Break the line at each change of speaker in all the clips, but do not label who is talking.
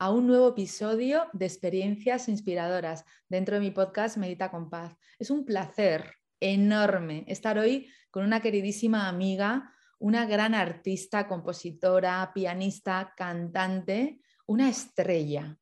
a un nuevo episodio de experiencias inspiradoras dentro de mi podcast Medita con Paz. Es un placer enorme estar hoy con una queridísima amiga, una gran artista, compositora, pianista, cantante, una estrella.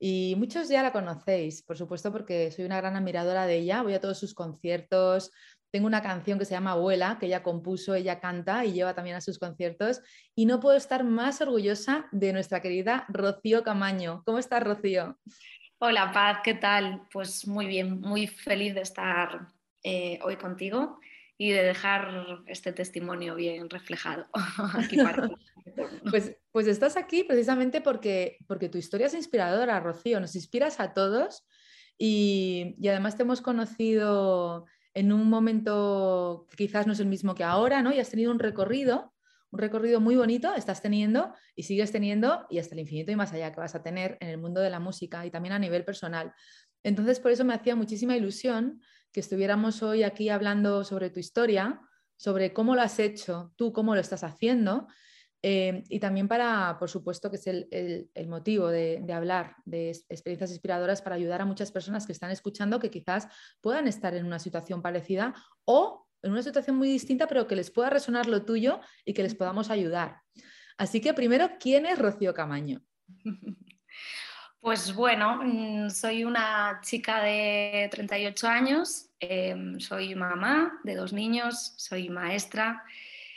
Y muchos ya la conocéis, por supuesto, porque soy una gran admiradora de ella. Voy a todos sus conciertos, tengo una canción que se llama Abuela, que ella compuso, ella canta y lleva también a sus conciertos. Y no puedo estar más orgullosa de nuestra querida Rocío Camaño. ¿Cómo estás, Rocío?
Hola, Paz, ¿qué tal? Pues muy bien, muy feliz de estar eh, hoy contigo y de dejar este testimonio bien reflejado aquí para
pues, pues estás aquí precisamente porque, porque tu historia es inspiradora, Rocío. Nos inspiras a todos y, y además te hemos conocido en un momento quizás no es el mismo que ahora, ¿no? Y has tenido un recorrido, un recorrido muy bonito, estás teniendo y sigues teniendo y hasta el infinito y más allá que vas a tener en el mundo de la música y también a nivel personal. Entonces, por eso me hacía muchísima ilusión que estuviéramos hoy aquí hablando sobre tu historia, sobre cómo lo has hecho, tú cómo lo estás haciendo eh, y también para, por supuesto, que es el, motivo de, hablar de experiencias inspiradoras para ayudar a muchas personas que están escuchando que quizás puedan estar en una situación parecida o en una situación muy distinta, pero que les pueda resonar lo tuyo y que les podamos ayudar. Así que primero, ¿quién es Rocío Camaño?
Pues bueno, mm, soy una chica de 38 años, em, soy mamá de dos niños, soy maestra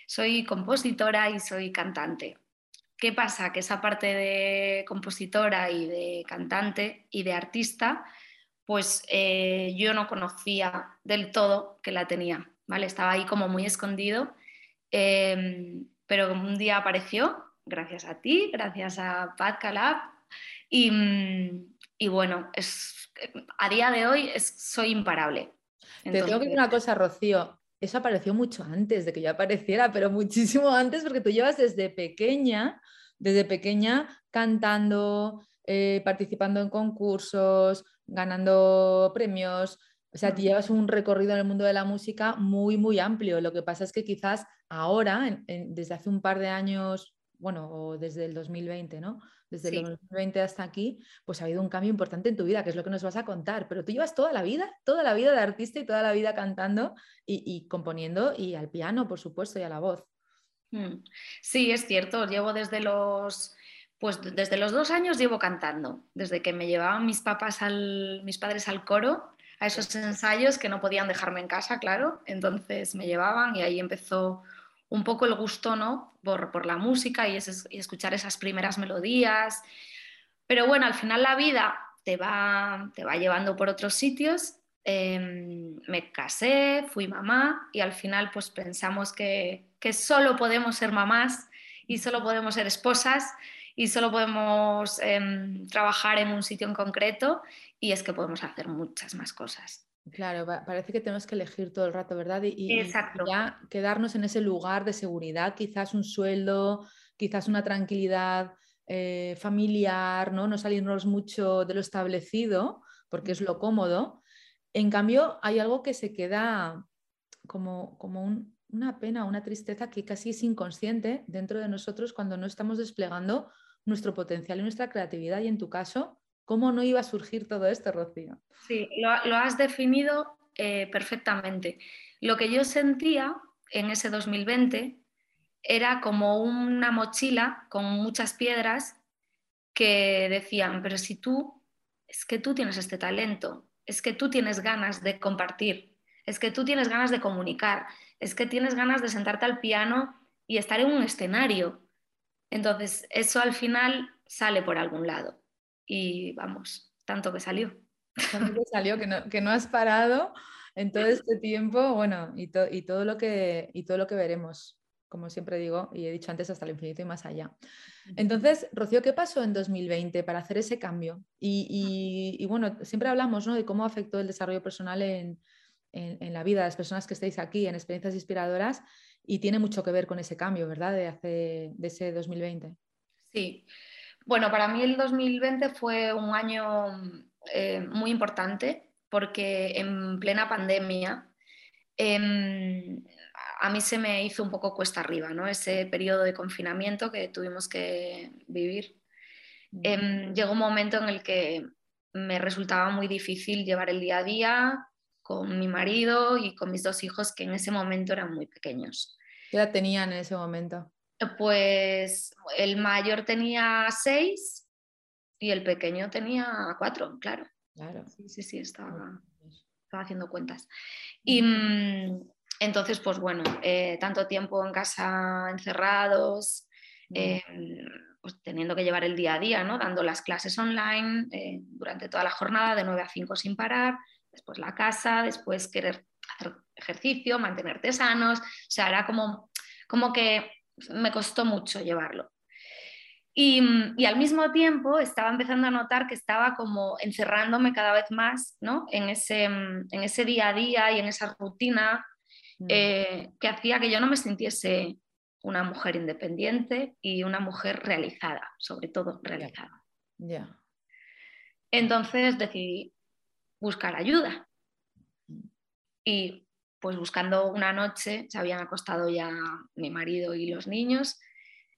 soy compositora y soy cantante. ¿Qué pasa? Que esa parte de compositora y de cantante y de artista, pues eh, yo no conocía del todo que la tenía, ¿vale? Estaba ahí como muy escondido, em, pero un día apareció, gracias a ti, gracias a Pat Calab, y, bueno, es, a día de hoy soy imparable.
Te tengo que decir una cosa, Rocío eso apareció mucho antes de que yo apareciera, pero muchísimo antes porque tú llevas desde pequeña, desde pequeña cantando, eh, participando en concursos, ganando premios. O sea, tú llevas un recorrido en el mundo de la música muy, muy amplio. Lo que pasa es que quizás ahora, desde hace un par de años, bueno, o desde el 2020, ¿no? Desde el 2020 hasta aquí, pues ha habido un cambio importante en tu vida, que es lo que nos vas a contar. Pero tú llevas toda la vida, toda la vida de artista y toda la vida cantando y, componiendo y al piano, por supuesto, y a la voz.
Mm. Sí, es cierto. Llevo desde los, pues desde los dos años llevo cantando, desde que me llevaban mis papás al, mis padres al coro, a esos ensayos que no podían dejarme en casa, claro. Entonces me llevaban y ahí empezó un poco el gusto ¿no? por, la música y, escuchar esas primeras melodías. Pero bueno, al final la vida te va, te va llevando por otros sitios. Em, me casé, fui mamá y al final pues pensamos que, que solo podemos ser mamás y solo podemos ser esposas y solo podemos em, trabajar en un sitio en concreto y es que podemos hacer muchas más cosas.
Claro, parece que tenemos que elegir todo el rato, ¿verdad? Y, ya quedarnos en ese lugar de seguridad, quizás un sueldo, quizás una tranquilidad eh, familiar, ¿no? No salirnos mucho de lo establecido, porque es lo cómodo. En cambio, hay algo que se queda como, como una pena, una tristeza que casi es inconsciente dentro de nosotros cuando no estamos desplegando nuestro potencial y nuestra creatividad. Y en tu caso, ¿Cómo no iba a surgir todo esto, Rocío?
Sí, lo, has definido eh, perfectamente. Lo que yo sentía en ese 2020 era como una mochila con muchas piedras que decían, pero si tú, es que tú tienes este talento, es que tú tienes ganas de compartir, es que tú tienes ganas de comunicar, es que tienes ganas de sentarte al piano y estar en un escenario. Entonces, eso al final sale por algún lado. Y vamos, tanto que salió.
Tanto que salió, que no, has parado en todo este tiempo, bueno, y, y, todo lo que, y todo lo que veremos como siempre digo, y he dicho antes, hasta el infinito y más allá. Entonces, Rocío, ¿qué pasó en 2020 para hacer ese cambio? Y, bueno, siempre hablamos de cómo afectó el desarrollo personal en, la vida de las personas que estáis aquí, en experiencias inspiradoras, y tiene mucho que ver con ese cambio, ¿verdad? De, hace, de ese 2020.
Sí. Bueno, para mí el 2020 fue un año eh, muy importante porque en plena pandemia em, a mí se me hizo un poco cuesta arriba, ¿no? Ese periodo de confinamiento que tuvimos que vivir. Em, llegó un momento en el que me resultaba muy difícil llevar el día a día con mi marido y con mis dos hijos que en ese momento eran muy pequeños.
¿Qué edad tenían en ese momento?
Pues el mayor tenía seis y el pequeño tenía cuatro, claro.
Claro.
Sí, sí, sí, estaba, estaba haciendo cuentas. Y, mm, entonces, pues bueno, eh, tanto tiempo en casa encerrados, eh, pues teniendo que llevar el día a día, ¿no? dando las clases online eh, durante toda la jornada, de 9 a 5 sin parar, después la casa, después querer hacer ejercicio, mantenerte sanos, o sea, era como, como que me costó mucho llevarlo. Y, y, al mismo tiempo estaba empezando a notar que estaba como encerrándome cada vez más ¿no? en, ese, en ese día a día y en esa rutina Mm. Eh, que hacía que yo no me sintiese una mujer independiente y una mujer realizada, sobre todo realizada. Entonces decidí buscar ayuda. Y pues buscando una noche, se habían acostado ya mi marido y los niños,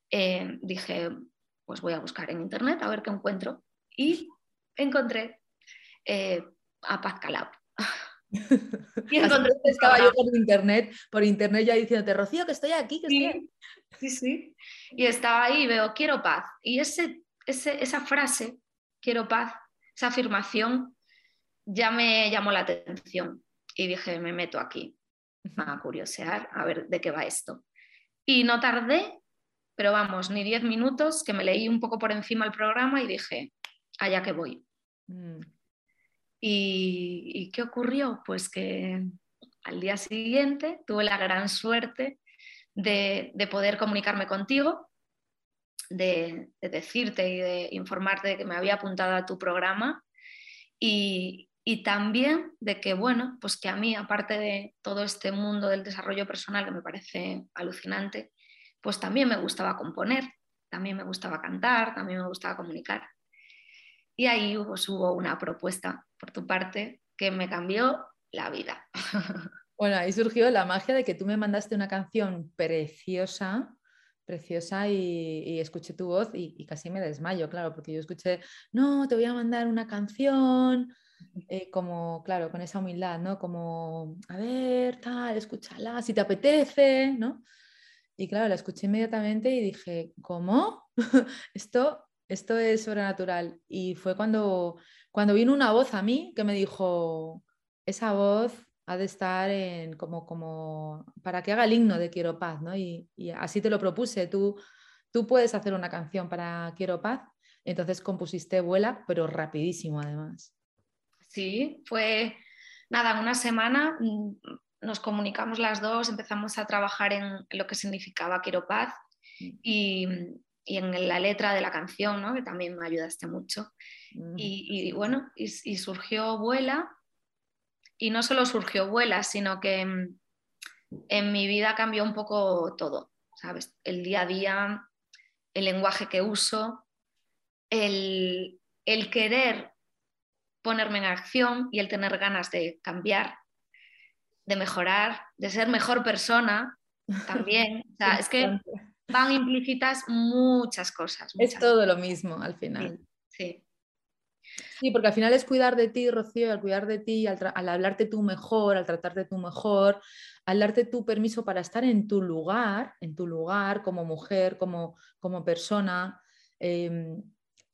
eh, dije, pues voy a buscar en internet a ver qué encuentro. Y encontré eh, a Paz Calab.
Y entonces estaba yo por internet, por internet ya diciéndote, Rocío, que estoy aquí, que
sí, estoy Sí, sí. Y estaba ahí y veo, quiero paz. Y ese, esa frase, quiero paz, esa afirmación, ya me llamó la atención. Y dije, me meto aquí a curiosear, a ver de qué va esto. Y no tardé, pero vamos, ni diez minutos, que me leí un poco por encima el programa y dije, allá que voy. Mm. ¿Y, qué ocurrió? Pues que al día siguiente tuve la gran suerte de, poder comunicarme contigo, de, decirte y de informarte de que me había apuntado a tu programa y, también de que, bueno, pues que a mí, aparte de todo este mundo del desarrollo personal que me parece alucinante, pues también me gustaba componer, también me gustaba cantar, también me gustaba comunicar. Y ahí hubo una propuesta por tu parte que me cambió la vida.
Bueno, ahí surgió la magia de que tú me mandaste una canción preciosa, preciosa y, escuché tu voz y, casi me desmayo, claro, porque yo escuché, no, te voy a mandar una canción, eh, como, claro, con esa humildad, ¿no? Como, a ver, tal, escúchala, si te apetece, ¿no? Y claro, la escuché inmediatamente y dije, ¿cómo? Esto esto es sobrenatural. Y fue cuando, cuando vino una voz a mí que me dijo, esa voz ha de estar en como, como para que haga el himno de Quiero Paz, ¿no? Y, así te lo propuse, tú, tú puedes hacer una canción para Quiero Paz. Entonces compusiste Vuela, pero rapidísimo además.
Sí, fue nada, una semana mm, nos comunicamos las dos, empezamos a trabajar en lo que significaba Quiero Paz mm. y, y en la letra de la canción, ¿no? que también me ayudaste mucho. Mm. Y, bueno, y, surgió Vuela, y no solo surgió Vuela, sino que en, en, mi vida cambió un poco todo, ¿sabes? El día a día, el lenguaje que uso, el, el querer ponerme en acción y el tener ganas de cambiar, de mejorar, de ser mejor persona también. O sea, es que van implícitas muchas cosas.
es todo lo mismo al final.
Sí,
sí. porque al final es cuidar de ti, Rocío, al cuidar de ti, al, hablarte tú mejor, al tratarte tú mejor, al darte tu permiso para estar en tu lugar, en tu lugar como mujer, como, como persona, em,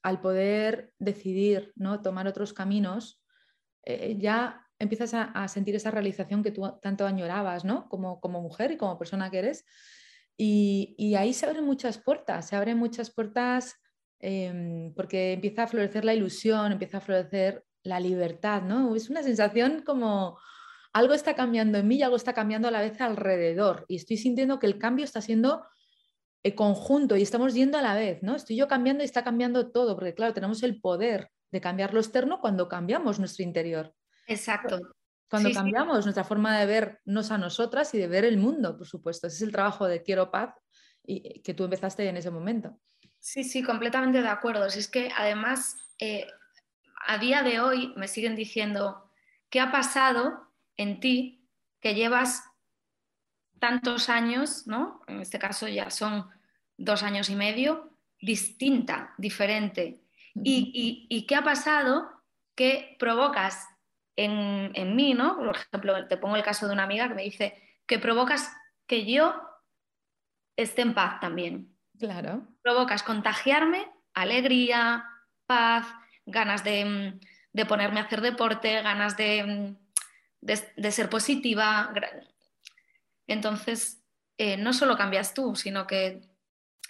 al poder decidir, ¿no? tomar otros caminos. eh, ya empiezas a, sentir esa realización que tú tanto añorabas, ¿no? Como, como mujer y como persona que eres. Y, ahí se abren muchas puertas, se abren muchas puertas em, porque empieza a florecer la ilusión, empieza a florecer la libertad, ¿no? Es una sensación como algo está cambiando en mí y algo está cambiando a la vez alrededor. Y estoy sintiendo que el cambio está siendo conjunto y estamos yendo a la vez, ¿no? Estoy yo cambiando y está cambiando todo, porque claro, tenemos el poder de cambiar lo externo cuando cambiamos nuestro interior.
Exacto.
Cuando cambiamos nuestra forma de vernos a nosotras y de ver el mundo, por supuesto. Ese es el trabajo de Quiero Paz y que tú empezaste en ese momento.
Sí, sí, completamente de acuerdo. Si es que además eh, a día de hoy me siguen diciendo, ¿qué ha pasado en ti que llevas tantos años, ¿no? En este caso ya son dos años y medio, distinta, diferente. ¿Y, qué ha pasado que provocas en, en, mí, ¿no? Por ejemplo, te pongo el caso de una amiga que me dice que provocas que yo esté en paz también.
Claro.
Provocas contagiarme, alegría, paz, ganas de, ponerme a hacer deporte, ganas de, ser positiva. Entonces, eh, no solo cambias tú, sino que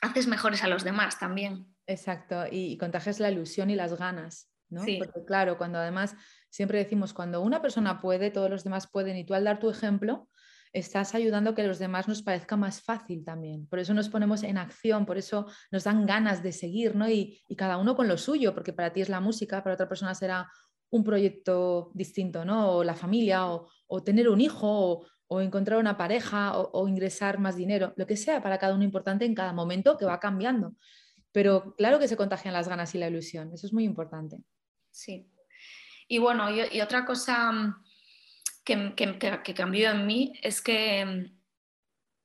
haces mejores a los demás también.
Exacto, y, contagias la ilusión y las ganas, ¿no? Porque claro, cuando además siempre decimos, cuando una persona puede, todos los demás pueden, y tú al dar tu ejemplo, estás ayudando a que los demás nos parezca más fácil también. Por eso nos ponemos en acción, por eso nos dan ganas de seguir, ¿no? Y, cada uno con lo suyo, porque para ti es la música, para otra persona será un proyecto distinto, ¿no? O la familia, o, tener un hijo, o, encontrar una pareja, o, ingresar más dinero, lo que sea para cada uno importante en cada momento que va cambiando. Pero claro que se contagian las ganas y la ilusión, eso es muy importante.
Sí. Y bueno, y otra cosa mm, que, cambió en mí es que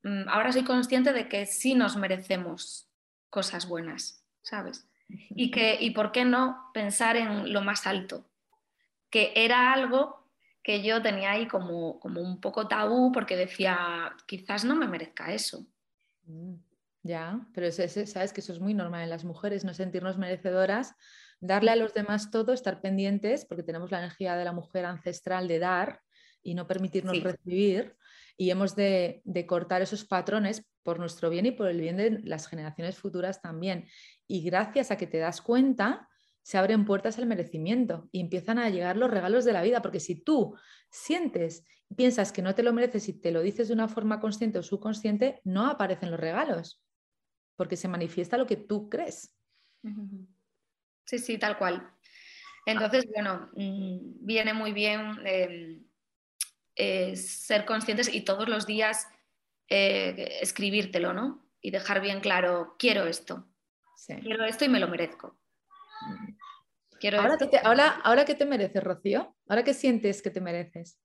mm, ahora soy consciente de que sí nos merecemos cosas buenas, ¿sabes? Y, que, y por qué no pensar en lo más alto, que era algo que yo tenía ahí como, como un poco tabú porque decía, quizás no me merezca eso.
Mm, ya, pero sabes que eso es muy normal en las mujeres, no sentirnos merecedoras, darle a los demás todo, estar pendientes, porque tenemos la energía de la mujer ancestral de dar, y no permitirnos recibir y hemos de, cortar esos patrones por nuestro bien y por el bien de las generaciones futuras también. Y gracias a que te das cuenta, se abren puertas al merecimiento y empiezan a llegar los regalos de la vida, porque si tú sientes y piensas que no te lo mereces y te lo dices de una forma consciente o subconsciente, no aparecen los regalos, porque se manifiesta lo que tú crees.
Sí, sí, tal cual. Entonces, bueno, mm, viene muy bien em, eh, ser conscientes y todos los días eh, escribírtelo, ¿no? Y dejar bien claro, quiero esto, quiero esto y me lo merezco.
Quiero ahora, que te, ahora, ¿qué te mereces, Rocío? ¿Ahora qué sientes que te mereces?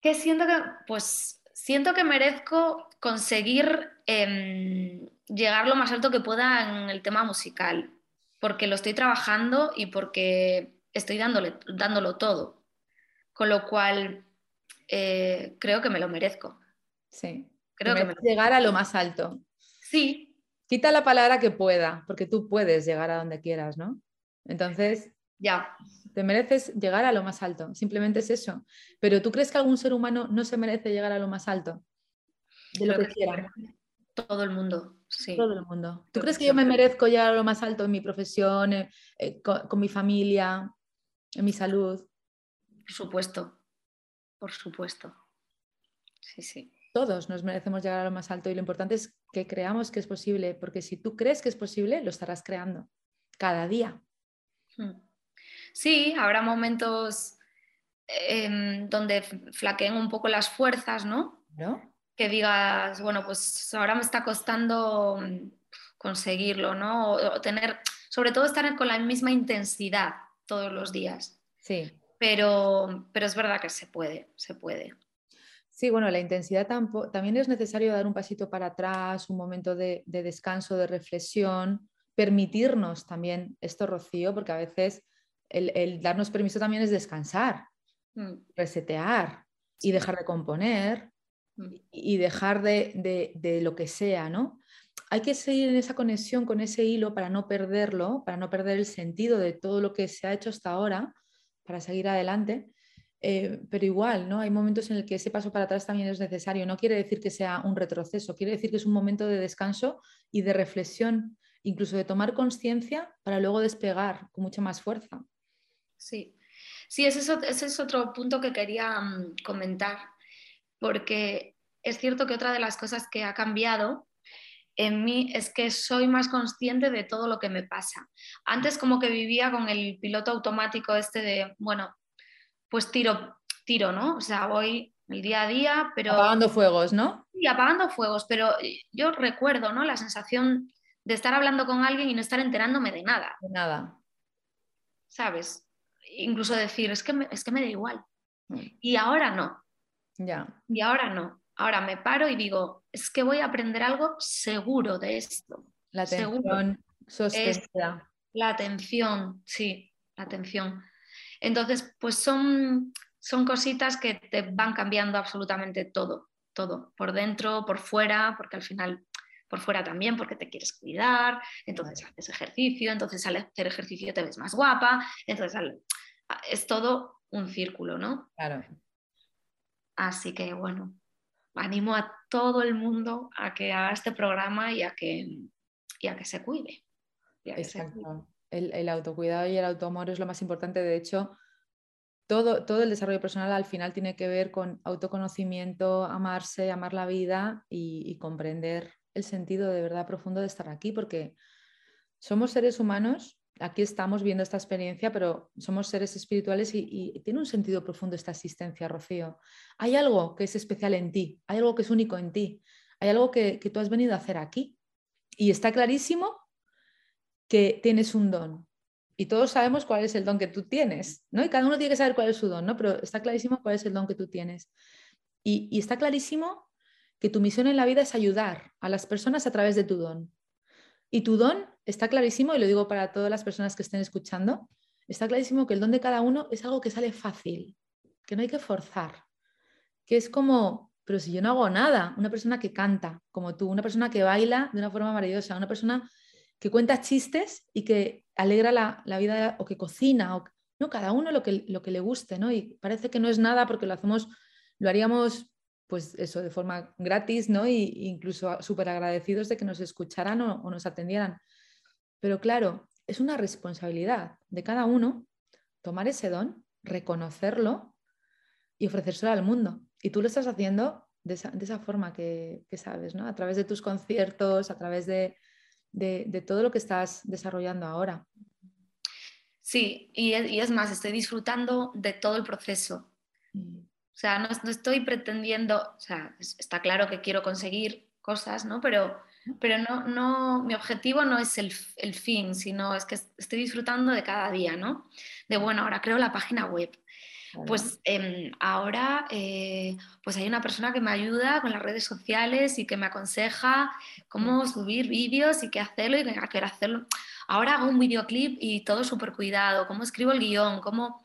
¿Qué siento que, pues siento que merezco conseguir em, llegar lo más alto que pueda en el tema musical, porque lo estoy trabajando y porque estoy dándole, dándolo todo. Con lo cual, eh, creo que me lo merezco.
Sí. Creo que llegar a lo más alto.
Sí.
Quita la palabra que pueda, porque tú puedes llegar a donde quieras, ¿no? Entonces,
ya.
Te mereces llegar a lo más alto, simplemente es eso. Pero ¿tú crees que algún ser humano no se merece llegar a lo más alto? De lo que, quiera.
Todo el mundo, sí.
Todo el mundo. ¿Tú crees que yo me merezco llegar a lo más alto en mi profesión, eh, eh, con mi familia, en mi salud?
Por supuesto por supuesto. Sí, sí.
Todos nos merecemos llegar a lo más alto y lo importante es que creamos que es posible, porque si tú crees que es posible, lo estarás creando cada día. Hmm.
Sí, habrá momentos em, donde flaqueen un poco las fuerzas, ¿no?
¿No?
Que digas, bueno, pues ahora me está costando conseguirlo, ¿no? O, tener, sobre todo estar con la misma intensidad todos los días.
Sí
pero, pero es verdad que se puede, se puede.
Sí, bueno, la intensidad también es necesario dar un pasito para atrás, un momento de, descanso, de reflexión, permitirnos también esto, Rocío, porque a veces el, darnos permiso también es descansar, mm. resetear y dejar de componer mm. y dejar de, de, lo que sea, ¿no? Hay que seguir en esa conexión con ese hilo para no perderlo, para no perder el sentido de todo lo que se ha hecho hasta ahora para seguir adelante. Eh, pero igual, ¿no? Hay momentos en el que ese paso para atrás también es necesario. No quiere decir que sea un retroceso, quiere decir que es un momento de descanso y de reflexión, incluso de tomar conciencia para luego despegar con mucha más fuerza.
Sí, sí, ese es, otro punto que quería mm, comentar, porque es cierto que otra de las cosas que ha cambiado en mí es que soy más consciente de todo lo que me pasa. Antes como que vivía con el piloto automático este de, bueno, pues tiro, tiro, ¿no? O sea, voy el día a día, pero...
Apagando fuegos, ¿no?
Sí, apagando fuegos, pero yo recuerdo, ¿no? La sensación de estar hablando con alguien y no estar enterándome de nada.
De nada.
¿Sabes? Incluso decir, es que me, es que me da igual. Mm. Y ahora no.
Ya.
Y ahora no. Ahora me paro y digo, es que voy a aprender algo seguro de esto.
La atención sostenida.
La atención, sí, la atención. Entonces, pues son, son cositas que te van cambiando absolutamente todo, todo, por dentro, por fuera, porque al final por fuera también, porque te quieres cuidar, entonces haces ejercicio, entonces al hacer ejercicio te ves más guapa, entonces es todo un círculo, ¿no?
Claro.
Así que bueno, animo a todo el mundo a que haga este programa y a que, que se cuide.
Exacto el, autocuidado y el autoamor es lo más importante. De hecho, todo, todo, el desarrollo personal al final tiene que ver con autoconocimiento, amarse, amar la vida y, comprender el sentido de verdad profundo de estar aquí, porque somos seres humanos, aquí estamos viendo esta experiencia, pero somos seres espirituales y, tiene un sentido profundo esta existencia, Rocío. Hay algo que es especial en ti, hay algo que es único en ti, hay algo que, tú has venido a hacer aquí. Y está clarísimo que tienes un don. Y todos sabemos cuál es el don que tú tienes, ¿no? Y cada uno tiene que saber cuál es su don, ¿no? Pero está clarísimo cuál es el don que tú tienes. Y, está clarísimo que tu misión en la vida es ayudar a las personas a través de tu don. Y tu don está clarísimo, y lo digo para todas las personas que estén escuchando, está clarísimo que el don de cada uno es algo que sale fácil, que no hay que forzar, que es como, pero si yo no hago nada, una persona que canta como tú, una persona que baila de una forma maravillosa, una persona que cuenta chistes y que alegra la, vida o que cocina, o, ¿no? cada uno lo que, lo que le guste, ¿no? Y parece que no es nada porque lo hacemos, lo haríamos pues eso, de forma gratis, ¿no? Y incluso súper agradecidos de que nos escucharan o, nos atendieran. Pero claro, es una responsabilidad de cada uno tomar ese don, reconocerlo y ofrecérselo al mundo. Y tú lo estás haciendo de esa, forma que, que, sabes, ¿no? A través de tus conciertos, a través de, de, todo lo que estás desarrollando ahora.
Sí, y es, más, estoy disfrutando de todo el proceso. Mm. O sea, no, estoy pretendiendo, o sea, está claro que quiero conseguir cosas, ¿no? Pero, pero no, no, mi objetivo no es el, el, fin, sino es que estoy disfrutando de cada día, ¿no? De, bueno, ahora creo la página web, pues em, ahora eh, pues hay una persona que me ayuda con las redes sociales y que me aconseja cómo subir vídeos y qué hacerlo y qué hacerlo. Ahora hago un videoclip y todo súper cuidado, cómo escribo el guion, cómo...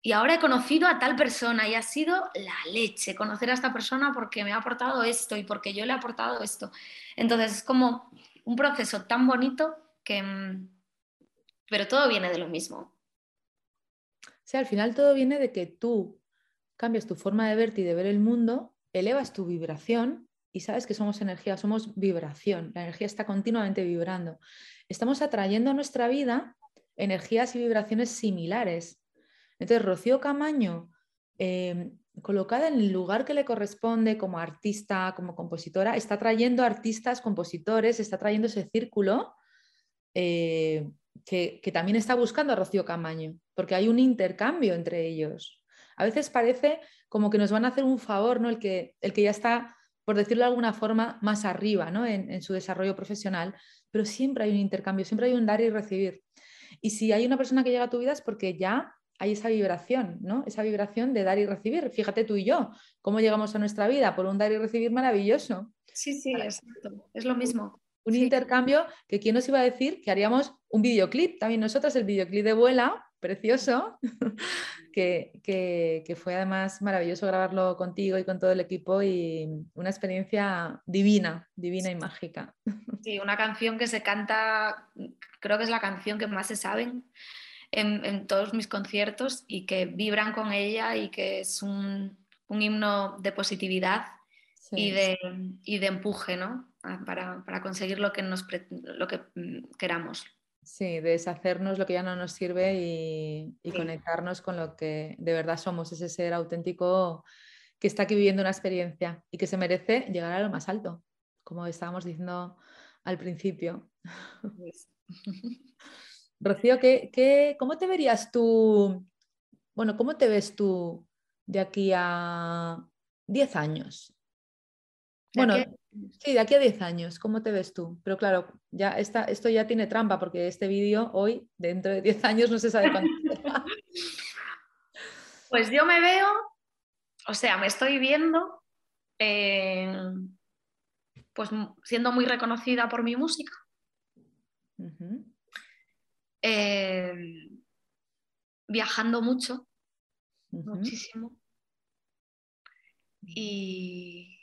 Y ahora he conocido a tal persona y ha sido la leche conocer a esta persona porque me ha aportado esto y porque yo le he aportado esto. Entonces es como un proceso tan bonito que... Mm, pero todo viene de lo mismo
sea, al final todo viene de que tú cambias tu forma de verte y de ver el mundo, elevas tu vibración y sabes que somos energía, somos vibración. La energía está continuamente vibrando. Estamos atrayendo a nuestra vida energías y vibraciones similares. Entonces, Rocío Camaño, em, colocada en el lugar que le corresponde como artista, como compositora, está trayendo artistas, compositores, está trayendo ese círculo eh, que, también está buscando a Rocío Camaño, porque hay un intercambio entre ellos. A veces parece como que nos van a hacer un favor, ¿no? El que, el que ya está, por decirlo de alguna forma, más arriba ¿no? en, su desarrollo profesional, pero siempre hay un intercambio, siempre hay un dar y recibir. Y si hay una persona que llega a tu vida es porque ya hay esa vibración, ¿no? Esa vibración de dar y recibir. Fíjate tú y yo, cómo llegamos a nuestra vida por un dar y recibir maravilloso.
Sí, sí, exacto. Es lo mismo
un intercambio que quién nos iba a decir que haríamos un videoclip, también nosotras el videoclip de Vuela, precioso, que, fue además maravilloso grabarlo contigo y con todo el equipo y una experiencia divina, divina y mágica.
Sí, una canción que se canta, creo que es la canción que más se saben en, todos mis conciertos y que vibran con ella y que es un, himno de positividad y, de, de, empuje ¿no? para, conseguir lo que, nos, lo que mm, queramos.
Sí, deshacernos lo que ya no nos sirve y, conectarnos con lo que de verdad somos, ese ser auténtico que está aquí viviendo una experiencia y que se merece llegar a lo más alto, como estábamos diciendo al principio. Rocío, ¿qué, cómo te verías tú? Bueno, ¿cómo te ves tú de aquí a 10 años? Bueno, sí, de aquí a 10 años, ¿cómo te ves tú? Pero claro, ya está, esto ya tiene trampa porque este vídeo hoy, dentro de 10 años, no se sabe cuándo.
pues yo me veo, o sea, me estoy viendo eh, pues siendo muy reconocida por mi música. Eh, viajando mucho, muchísimo. Y,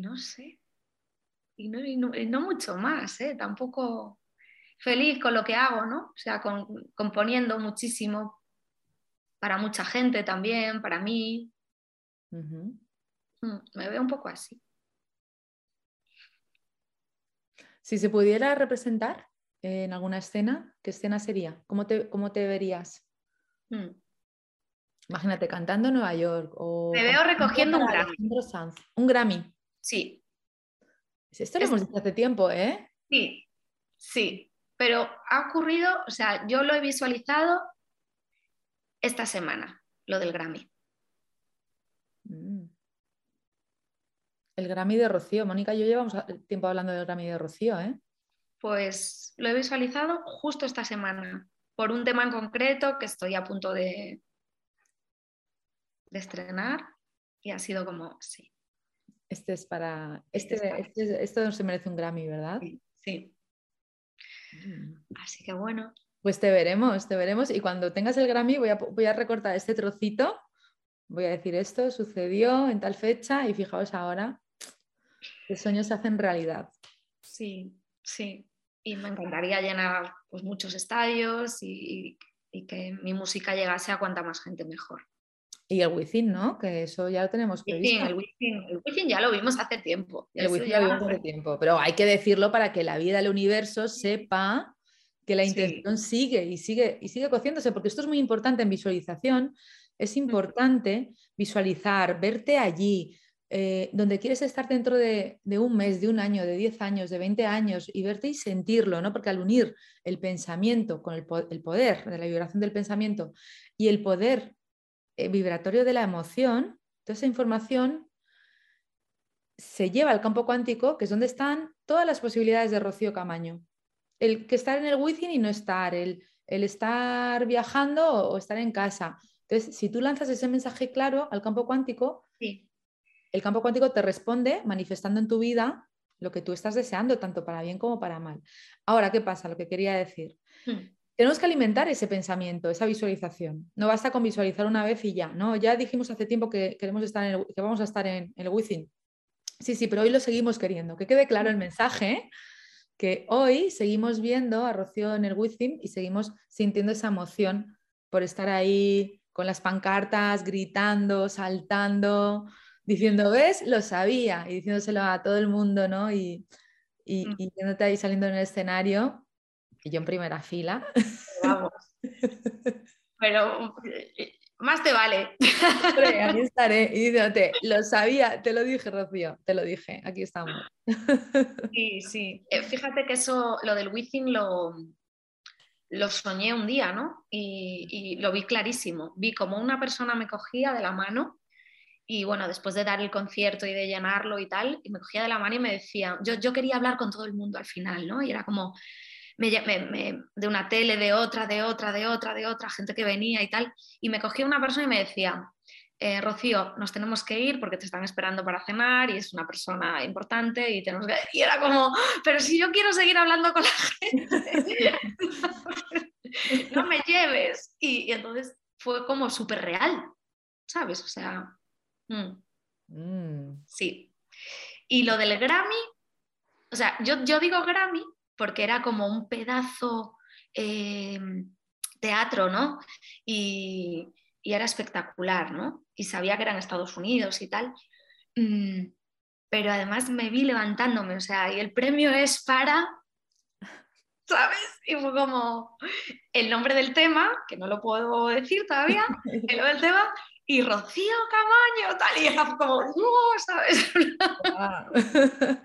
no sé, y no, mucho más, ¿eh? tampoco feliz con lo que hago, ¿no? O sea, componiendo muchísimo para mucha gente también, para mí. Mm, me veo un poco así.
Si se pudiera representar en alguna escena, ¿qué escena sería? ¿Cómo te, cómo te verías? Hmm. Imagínate cantando en Nueva York. O
Me veo recogiendo un Grammy.
Un Grammy.
Sí.
Esto lo hemos dicho hace tiempo, ¿eh?
Sí, sí. Pero ha ocurrido, o sea, yo lo he visualizado esta semana, lo del Grammy. Mm.
El Grammy de Rocío. Mónica y yo llevamos tiempo hablando del Grammy de Rocío, ¿eh?
Pues lo he visualizado justo esta semana, por un tema en concreto que estoy a punto de, de estrenar y ha sido como, sí.
Este es para, este, este, esto se merece un Grammy, ¿verdad?
Sí. Mm. Así que bueno.
Pues te veremos, te veremos y cuando tengas el Grammy voy a, voy a recortar este trocito, voy a decir esto sucedió en tal fecha y fijaos ahora, los sueños se hacen realidad.
Sí, sí y me encantaría llenar pues, muchos estadios y, que mi música llegase a cuanta más gente mejor.
Y el Within, ¿no? Que eso ya lo tenemos previsto.
el Within, ya lo vimos hace tiempo.
El Within ya... lo vimos hace tiempo, pero hay que decirlo para que la vida del universo sepa que la intención sigue y sigue y sigue cociéndose, porque esto es muy importante en visualización. Es importante visualizar, verte allí, eh, donde quieres estar dentro de, un mes, de un año, de 10 años, de 20 años y verte y sentirlo, ¿no? Porque al unir el pensamiento con el, poder de la vibración del pensamiento y el poder eh, vibratorio de la emoción, toda esa información se lleva al campo cuántico, que es donde están todas las posibilidades de Rocío Camaño. El que estar en el within y no estar, el, el estar viajando o, estar en casa. Entonces, si tú lanzas ese mensaje claro al campo cuántico, el campo cuántico te responde manifestando en tu vida lo que tú estás deseando, tanto para bien como para mal. Ahora, ¿qué pasa? Lo que quería decir. Hmm. Tenemos que alimentar ese pensamiento, esa visualización. No basta con visualizar una vez y ya, ¿no? Ya dijimos hace tiempo que, queremos estar en que vamos a estar en, el within. Sí, sí, pero hoy lo seguimos queriendo. Que quede claro el mensaje, que hoy seguimos viendo a Rocío en el within y seguimos sintiendo esa emoción por estar ahí con las pancartas, gritando, saltando, diciendo, ¿ves? Lo sabía, y diciéndoselo a todo el mundo, ¿no? Y, y, mm. y viéndote ahí saliendo en el escenario, y yo en primera fila.
Vamos. Pero eh, más te vale.
aquí estaré y diciéndote, lo sabía, te lo dije, Rocío, te lo dije, aquí estamos.
Sí, sí. Eh, fíjate que eso, lo del within lo, lo soñé un día, ¿no? Y, y, lo vi clarísimo. Vi como una persona me cogía de la mano y bueno, después de dar el concierto y de llenarlo y tal, y me cogía de la mano y me decía, yo, yo quería hablar con todo el mundo al final, ¿no? Y era como, de una tele, de otra, de otra, de otra, de otra, gente que venía y tal, y me cogía una persona y me decía, eh, Rocío, nos tenemos que ir porque te están esperando para cenar y es una persona importante y tenemos que... Y era como, pero si yo quiero seguir hablando con la gente, no me lleves. Y, y entonces fue como súper real, ¿sabes? O sea, Mm. Mm. Sí. Y lo del Grammy, o sea, yo, yo digo Grammy porque era como un pedazo, eh, teatro, ¿no? Y, era espectacular, ¿no? Y sabía que era en Estados Unidos y tal. Mm, pero además me vi levantándome, o sea, y el premio es para, ¿sabes? Y fue como el nombre del tema, que no lo puedo decir todavía, el nombre del tema, y Rocío Camaño, tal, y era como, ¡no! ¿sabes?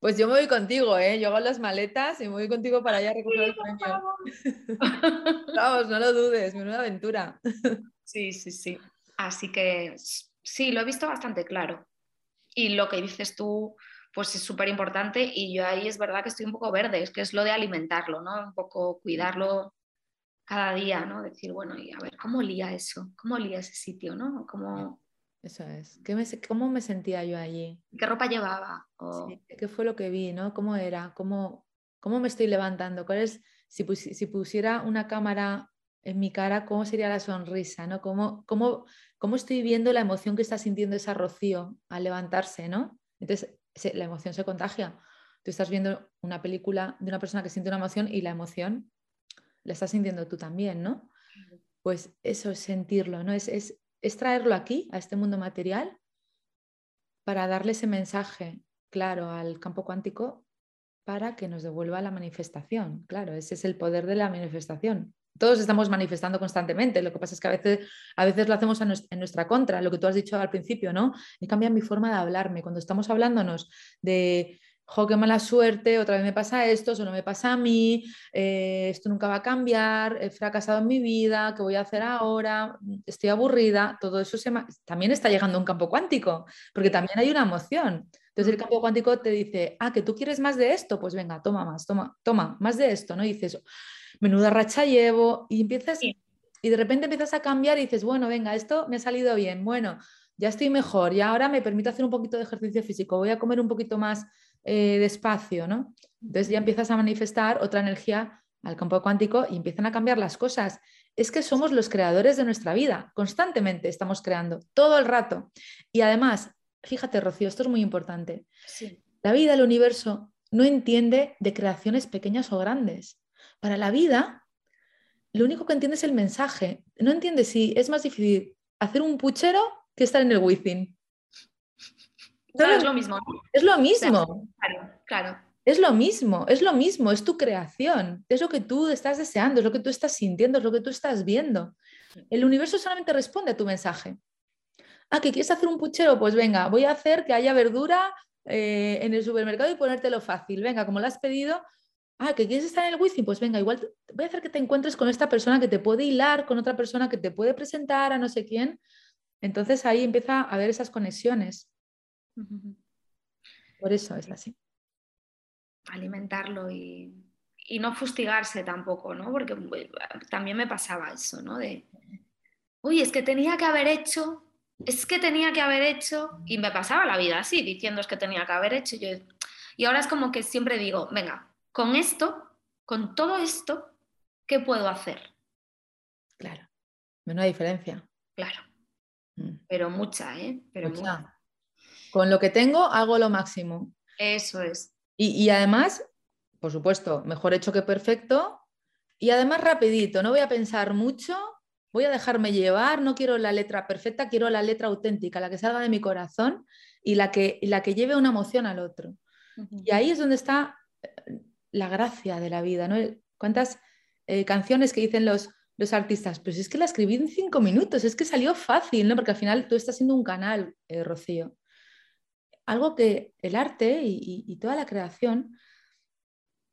Pues yo me voy contigo, ¿eh? Yo hago las maletas y me voy contigo para allá a recoger el premio. Vamos, no lo dudes, una aventura.
Sí, sí, sí. Así que sí, lo he visto bastante claro. Y lo que dices tú, pues es súper importante y yo ahí es verdad que estoy un poco verde, es que es lo de alimentarlo, ¿no? Un poco cuidarlo cada día, ¿no? Decir, bueno, y a ver, ¿cómo lía eso? ¿Cómo lía ese sitio, ¿no? ¿Cómo,
eso es. ¿Qué me, ¿Cómo me sentía yo allí?
¿Qué ropa llevaba?
¿Qué fue lo que vi? ¿no? ¿Cómo era? ¿Cómo, cómo me estoy levantando? ¿Cuál es, si, si, pusiera una cámara en mi cara, cómo sería la sonrisa? ¿no? ¿Cómo, cómo, ¿Cómo estoy viendo la emoción que está sintiendo esa Rocío al levantarse? ¿no? Entonces, la emoción se contagia. Tú estás viendo una película de una persona que siente una emoción y la emoción la estás sintiendo tú también, ¿no? Pues eso es sentirlo, ¿no? Es, es, es traerlo aquí, a este mundo material, para darle ese mensaje claro al campo cuántico para que nos devuelva la manifestación. Claro, ese es el poder de la manifestación. Todos estamos manifestando constantemente, lo que pasa es que a veces, a veces lo hacemos en nuestra contra, lo que tú has dicho al principio, ¿no? Y cambia mi forma de hablarme. Cuando estamos hablándonos de jo, qué mala suerte, otra vez me pasa esto, eso no me pasa a mí, eh, esto nunca va a cambiar, he fracasado en mi vida, ¿qué voy a hacer ahora? Estoy aburrida, todo eso también está llegando a un campo cuántico, porque también hay una emoción. Entonces el campo cuántico te dice, ah, que tú quieres más de esto, pues venga, toma más, toma, toma, más de esto, ¿no? Y dices, menuda racha llevo, y empiezas, y de repente empiezas a cambiar y dices, bueno, venga, esto me ha salido bien, bueno, ya estoy mejor, y ahora me permite hacer un poquito de ejercicio físico, voy a comer un poquito más eh, despacio, ¿no? Entonces ya empiezas a manifestar otra energía al campo cuántico y empiezan a cambiar las cosas. Es que somos los creadores de nuestra vida, constantemente estamos creando, todo el rato. Y además, fíjate, Rocío, esto es muy importante. La vida, el universo, no entiende de creaciones pequeñas o grandes. Para la vida, lo único que entiende es el mensaje. No entiende si es más difícil hacer un puchero que estar en el within
es lo mismo.
Es lo mismo.
Claro, claro.
Es lo mismo, es lo mismo, es tu creación, es lo que tú estás deseando, es lo que tú estás sintiendo, es lo que tú estás viendo. El universo solamente responde a tu mensaje. Ah, que quieres hacer un puchero, pues venga, voy a hacer que haya verdura eh, en el supermercado y ponértelo fácil. Venga, como lo has pedido, ah, que quieres estar en el wifi, pues venga, igual voy a hacer que te encuentres con esta persona que te puede hilar, con otra persona que te puede presentar a no sé quién. Entonces ahí empieza a haber esas conexiones. Por eso es así.
Alimentarlo y, no fustigarse tampoco, ¿no? Porque también me pasaba eso, ¿no? De, uy, es que tenía que haber hecho, es que tenía que haber hecho, y me pasaba la vida así, diciendo es que tenía que haber hecho. y ahora es como que siempre digo, venga, con esto, con todo esto, ¿qué puedo hacer?
Claro, menos diferencia.
Claro, mm. pero mucha, ¿eh? Pero mucha.
Con lo que tengo hago lo máximo.
Eso es.
Y, además, por supuesto, mejor hecho que perfecto. Y además rapidito, no voy a pensar mucho, voy a dejarme llevar, no quiero la letra perfecta, quiero la letra auténtica, la que salga de mi corazón y la que, la que lleve una emoción al otro. Y ahí es donde está eh, la gracia de la vida, ¿no? ¿Cuántas eh, canciones que dicen los, los artistas? Pues es que la escribí en cinco minutos, es que salió fácil, ¿no? Porque al final tú estás siendo un canal, eh, Rocío algo que el arte y, toda la creación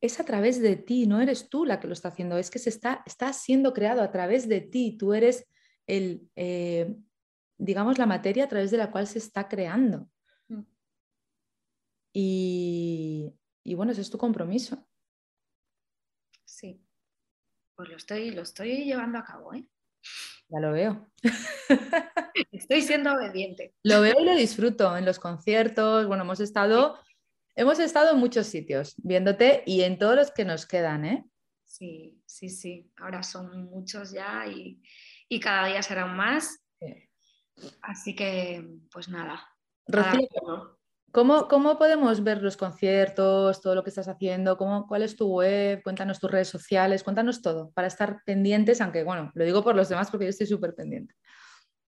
es a través de ti, no eres tú la que lo está haciendo, es que se está, está siendo creado a través de ti, tú eres el, eh, digamos, la materia a través de la cual se está creando. Mm. Y, y, bueno, ese es tu compromiso.
Sí, pues lo estoy, lo estoy llevando a cabo, ¿eh?
Ya lo veo.
Estoy siendo obediente.
Lo veo y lo disfruto en los conciertos. Bueno, hemos estado, hemos estado en muchos sitios viéndote y en todos los que nos quedan, ¿eh?
Sí, sí, sí. Ahora son muchos ya y, cada día serán más. Así que, pues nada.
Rocío, ¿Cómo, ¿Cómo, podemos ver los conciertos, todo lo que estás haciendo? ¿Cómo, ¿Cuál es tu web? Cuéntanos tus redes sociales, cuéntanos todo para estar pendientes, aunque bueno, lo digo por los demás porque yo estoy súper pendiente.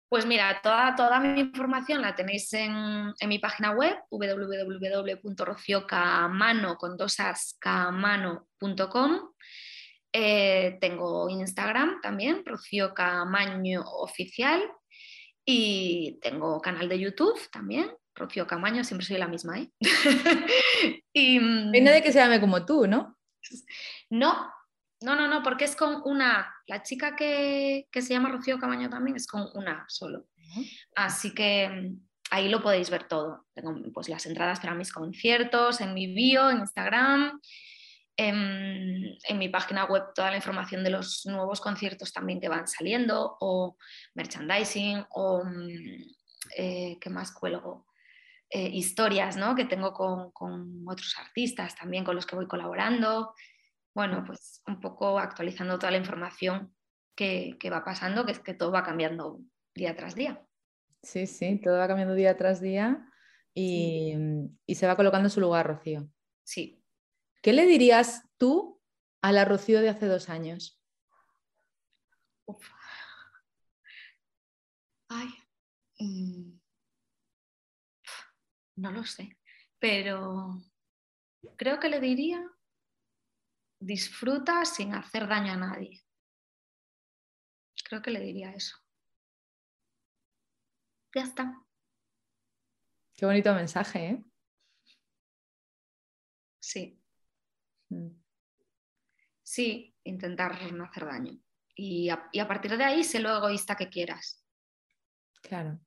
Pues mira, toda, toda mi información la tenéis en, en mi página web www.rociocamano con eh, tengo Instagram también, Rocío y tengo canal de YouTube también, Rocío Camaño, siempre soy la misma, ¿eh?
y, mm, hay nadie que se llame como tú, ¿no?
No, no, no, no, porque es con una, la chica que, que se llama Rocío Camaño también es con una solo. Así que mm, ahí lo podéis ver todo. Tengo pues, las entradas para mis conciertos en mi bio, en Instagram, en, en, mi página web toda la información de los nuevos conciertos también que van saliendo, o merchandising, o mm, eh, ¿qué más cuelgo? Eh, historias ¿no? que tengo con, con, otros artistas también con los que voy colaborando. Bueno, pues un poco actualizando toda la información que, que va pasando, que es que todo va cambiando día tras día.
Sí, sí, todo va cambiando día tras día y, y se va colocando en su lugar, Rocío.
Sí.
¿Qué le dirías tú a la Rocío de hace dos años?
Uf. Ay. Mm no lo sé, pero creo que le diría, disfruta sin hacer daño a nadie. Creo que le diría eso. Ya está.
Qué bonito mensaje, ¿eh?
Sí. Mm. Sí, intentar no hacer daño. Y a, y a partir de ahí, sé lo egoísta que quieras.
Claro.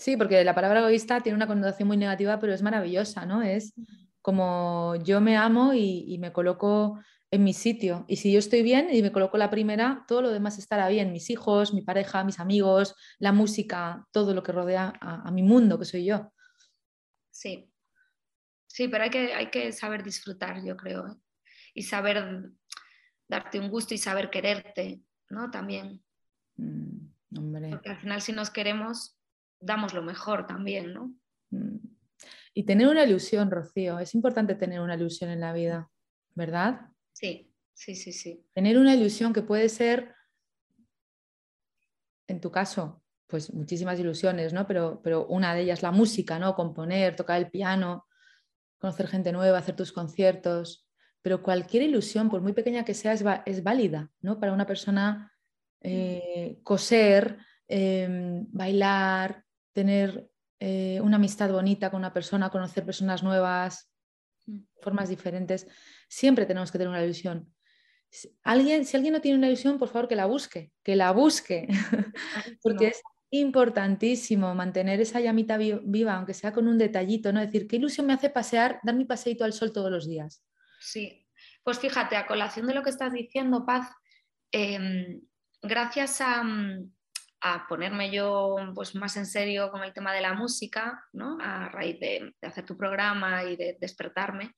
Sí, porque la palabra egoísta tiene una connotación muy negativa, pero es maravillosa, ¿no? Es como yo me amo y, me coloco en mi sitio. Y si yo estoy bien y me coloco la primera, todo lo demás estará bien. Mis hijos, mi pareja, mis amigos, la música, todo lo que rodea a, mi mundo, que soy yo.
Sí, sí, pero hay que, hay que saber disfrutar, yo creo. ¿eh? Y saber darte un gusto y saber quererte, ¿no? También.
Mm,
porque al final si nos queremos, damos lo mejor también, ¿no? Mm.
Y tener una ilusión, Rocío, es importante tener una ilusión en la vida, ¿verdad?
Sí, sí, sí, sí.
Tener una ilusión que puede ser, en tu caso, pues muchísimas ilusiones, ¿no? Pero, pero una de ellas la música, ¿no? Componer, tocar el piano, conocer gente nueva, hacer tus conciertos. Pero cualquier ilusión, por muy pequeña que sea, es, válida, ¿no? Para una persona eh, coser, em, bailar, tener eh, una amistad bonita con una persona, conocer personas nuevas, mm. formas diferentes. Siempre tenemos que tener una ilusión. Alguien, si alguien no tiene una ilusión, por favor que la busque, que la busque, porque es importantísimo mantener esa llamita viva, aunque sea con un detallito, ¿no? decir, ¿qué ilusión me hace pasear, dar mi paseito al sol todos los días?
Sí, pues fíjate, a colación de lo que estás diciendo, Paz, em, gracias a, mm, a ponerme yo pues, más en serio con el tema de la música, ¿no? a raíz de, hacer tu programa y de despertarme.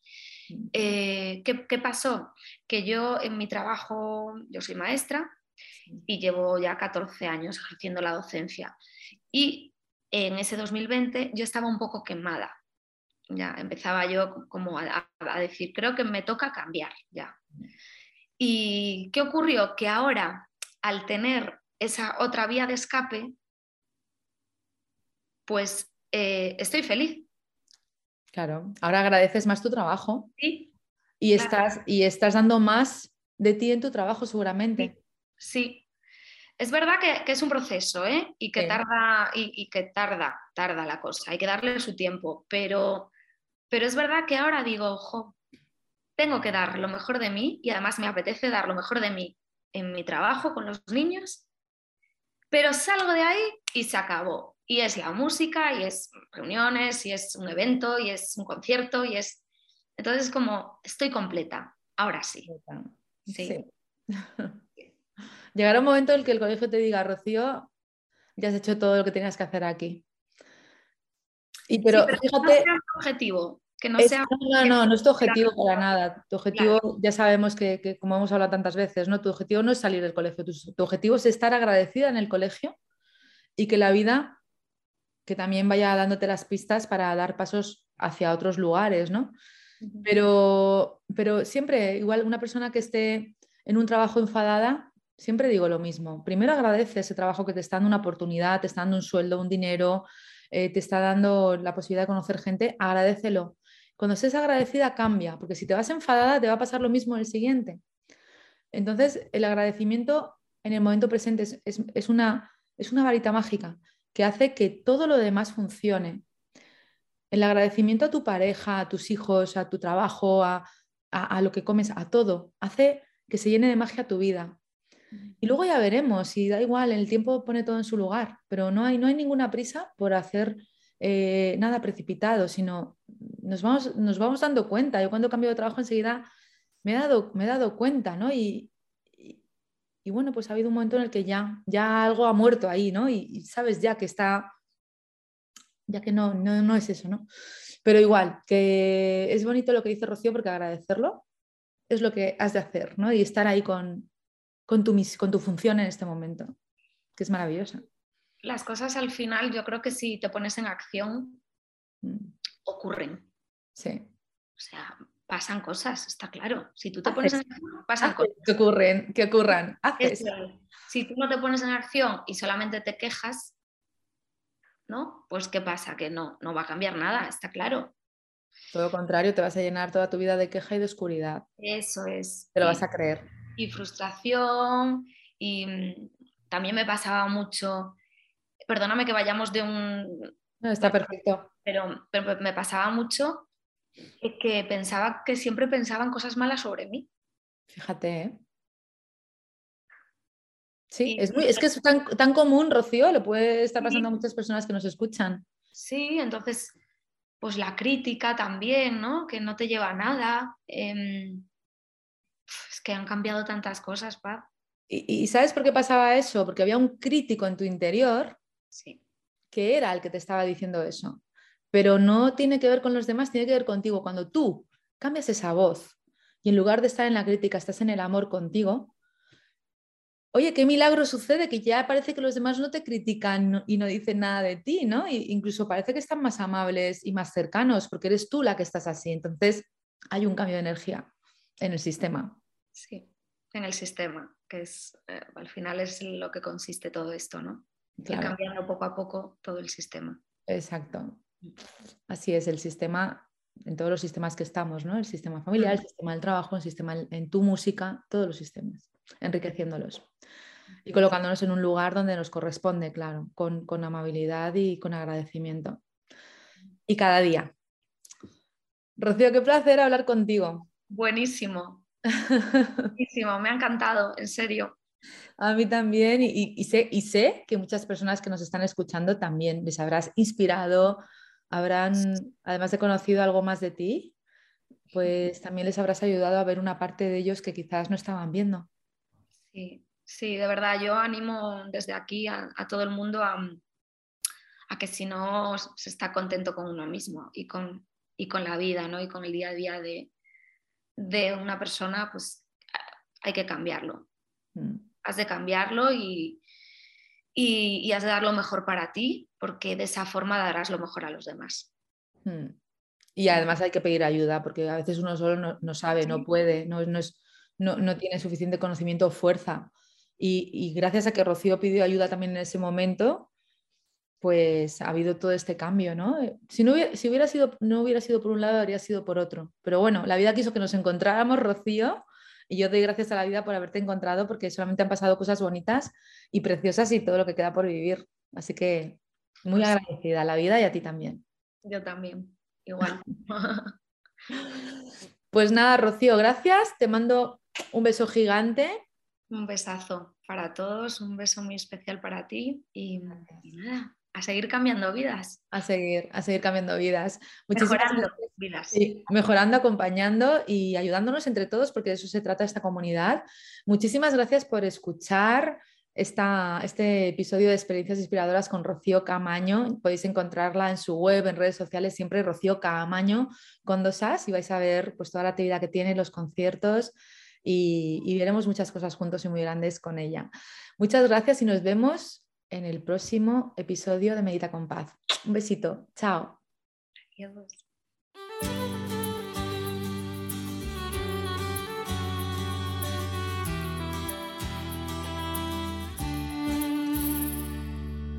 Eh, ¿qué, pasó? Que yo en mi trabajo, yo soy maestra y llevo ya 14 años ejerciendo la docencia. Y en ese 2020 yo estaba un poco quemada. Ya empezaba yo como a, a decir, creo que me toca cambiar ya. ¿Y qué ocurrió? Que ahora, al tener esa otra vía de escape, pues eh, estoy feliz.
Claro, ahora agradeces más tu trabajo.
Sí.
Y, estás, y estás dando más de ti en tu trabajo seguramente.
Sí. Es verdad que, es un proceso, ¿eh? Y que tarda, y, que tarda, tarda la cosa, hay que darle su tiempo, pero, pero es verdad que ahora digo, ojo, tengo que dar lo mejor de mí y además me apetece dar lo mejor de mí en mi trabajo con los niños pero salgo de ahí y se acabó. Y es la música, y es reuniones, y es un evento, y es un concierto, y es... Entonces como, estoy completa, ahora sí. Sí.
Llegará un momento en el que el colegio te diga, Rocío, ya has hecho todo lo que tenías que hacer aquí.
Y pero, fíjate, no objetivo no
No, no, no es tu objetivo para nada. Tu objetivo, ya sabemos que, como hemos hablado tantas veces, ¿no? Tu objetivo no es salir del colegio, tu, objetivo es estar agradecida en el colegio y que la vida que también vaya dándote las pistas para dar pasos hacia otros lugares, ¿no? Pero, pero siempre, igual una persona que esté en un trabajo enfadada, siempre digo lo mismo. Primero agradece ese trabajo que te está dando una oportunidad, te está dando un sueldo, un dinero, eh, te está dando la posibilidad de conocer gente, agradecelo. Cuando estés agradecida, cambia, porque si te vas enfadada, te va a pasar lo mismo el siguiente. Entonces, el agradecimiento en el momento presente es, una, es una varita mágica que hace que todo lo demás funcione. El agradecimiento a tu pareja, a tus hijos, a tu trabajo, a, lo que comes, a todo, hace que se llene de magia tu vida. Y luego ya veremos, y da igual, el tiempo pone todo en su lugar, pero no hay, no hay ninguna prisa por hacer eh, nada precipitado, sino nos vamos, nos vamos dando cuenta. Yo cuando cambio de trabajo enseguida me he dado, me he dado cuenta, ¿no? Y, y, bueno, pues ha habido un momento en el que ya, ya algo ha muerto ahí, ¿no? Y, y sabes ya que está, ya que no, no, no es eso, ¿no? Pero igual, que es bonito lo que dice Rocío porque agradecerlo es lo que has de hacer, ¿no? Y estar ahí con, con, tu, con tu función en este momento, que es maravillosa.
Las cosas al final, yo creo que si te pones en acción, mm. Ocurren.
Sí.
O sea, pasan cosas, está claro. Si tú te pones en acción, pasan
cosas. Que ocurren, que ocurran.
si tú no te pones en acción y solamente te quejas, ¿no? Pues ¿qué pasa? Que no, no va a cambiar nada, está claro.
Todo lo contrario, te vas a llenar toda tu vida de queja y de oscuridad.
Eso es.
Te lo vas a creer.
Y frustración. Y mm, también me pasaba mucho, perdóname que vayamos de un...
No, está perfecto.
Pero, pero me pasaba mucho que pensaba que siempre pensaban cosas malas sobre mí.
Fíjate, ¿eh? Sí, es, muy, es que es tan, tan, común, Rocío, le puede estar pasando a muchas personas que nos escuchan.
Sí, entonces, pues la crítica también, ¿no? Que no te lleva a nada. Em, es que han cambiado tantas cosas, Paz.
¿Y, sabes por qué pasaba eso? Porque había un crítico en tu interior que era el que te estaba diciendo eso. Pero no tiene que ver con los demás, tiene que ver contigo. Cuando tú cambias esa voz y en lugar de estar en la crítica, estás en el amor contigo, oye, qué milagro sucede que ya parece que los demás no te critican y no dicen nada de ti, ¿no? incluso parece que están más amables y más cercanos porque eres tú la que estás así. Entonces, hay un cambio de energía en el sistema.
Sí, en el sistema, que es eh, al final es lo que consiste todo esto, ¿no? cambiando poco a poco todo el sistema.
Exacto. Así es, el sistema, en todos los sistemas que estamos, ¿no? El sistema familiar, el sistema del trabajo, el sistema en tu música, todos los sistemas, enriqueciéndolos y colocándonos en un lugar donde nos corresponde, claro, con, amabilidad y con agradecimiento. Y cada día. Rocío, qué placer hablar contigo.
Buenísimo. Buenísimo, me ha encantado, en serio.
A mí también, y, sé, y sé que muchas personas que nos están escuchando también les habrás inspirado, habrán, además de conocido algo más de ti, pues también les habrás ayudado a ver una parte de ellos que quizás no estaban viendo.
Sí, Sí, de verdad, yo animo desde aquí a, todo el mundo a, que si no se está contento con uno mismo y con, y con la vida ¿no? y con el día a día de, una persona, pues hay que cambiarlo. Mm. Has de cambiarlo y, y, has de dar lo mejor para ti, porque de esa forma darás lo mejor a los demás.
Mm. Y además hay que pedir ayuda, porque a veces uno solo no, sabe, no puede, no, no, no, tiene suficiente conocimiento o fuerza y, gracias a que Rocío pidió ayuda también en ese momento, pues ha habido todo este cambio, ¿no? Si, no hubiera, si hubiera sido, no hubiera sido por un lado, habría sido por otro. Pero bueno, la vida quiso que nos encontráramos, Rocío, y yo doy gracias a la vida por haberte encontrado porque solamente han pasado cosas bonitas y preciosas y todo lo que queda por vivir. Así que muy pues agradecida a la vida y a ti también.
Yo también, igual.
pues nada, Rocío, gracias. Te mando un beso gigante
un besazo para todos, un beso muy especial para ti y, nada, a seguir cambiando vidas.
A seguir, a seguir cambiando vidas.
mejorando vidas.
mejorando, acompañando y ayudándonos entre todos, porque de eso se trata esta comunidad. Muchísimas gracias por escuchar esta, este episodio de Experiencias Inspiradoras con Rocío Camaño. Podéis encontrarla en su web, en redes sociales, siempre Rocío Camaño con dos As y vais a ver pues, toda la actividad que tiene, los conciertos y, veremos muchas cosas juntos y muy grandes con ella. Muchas gracias y nos vemos en el próximo episodio de Medita con Paz. Un besito. Chao.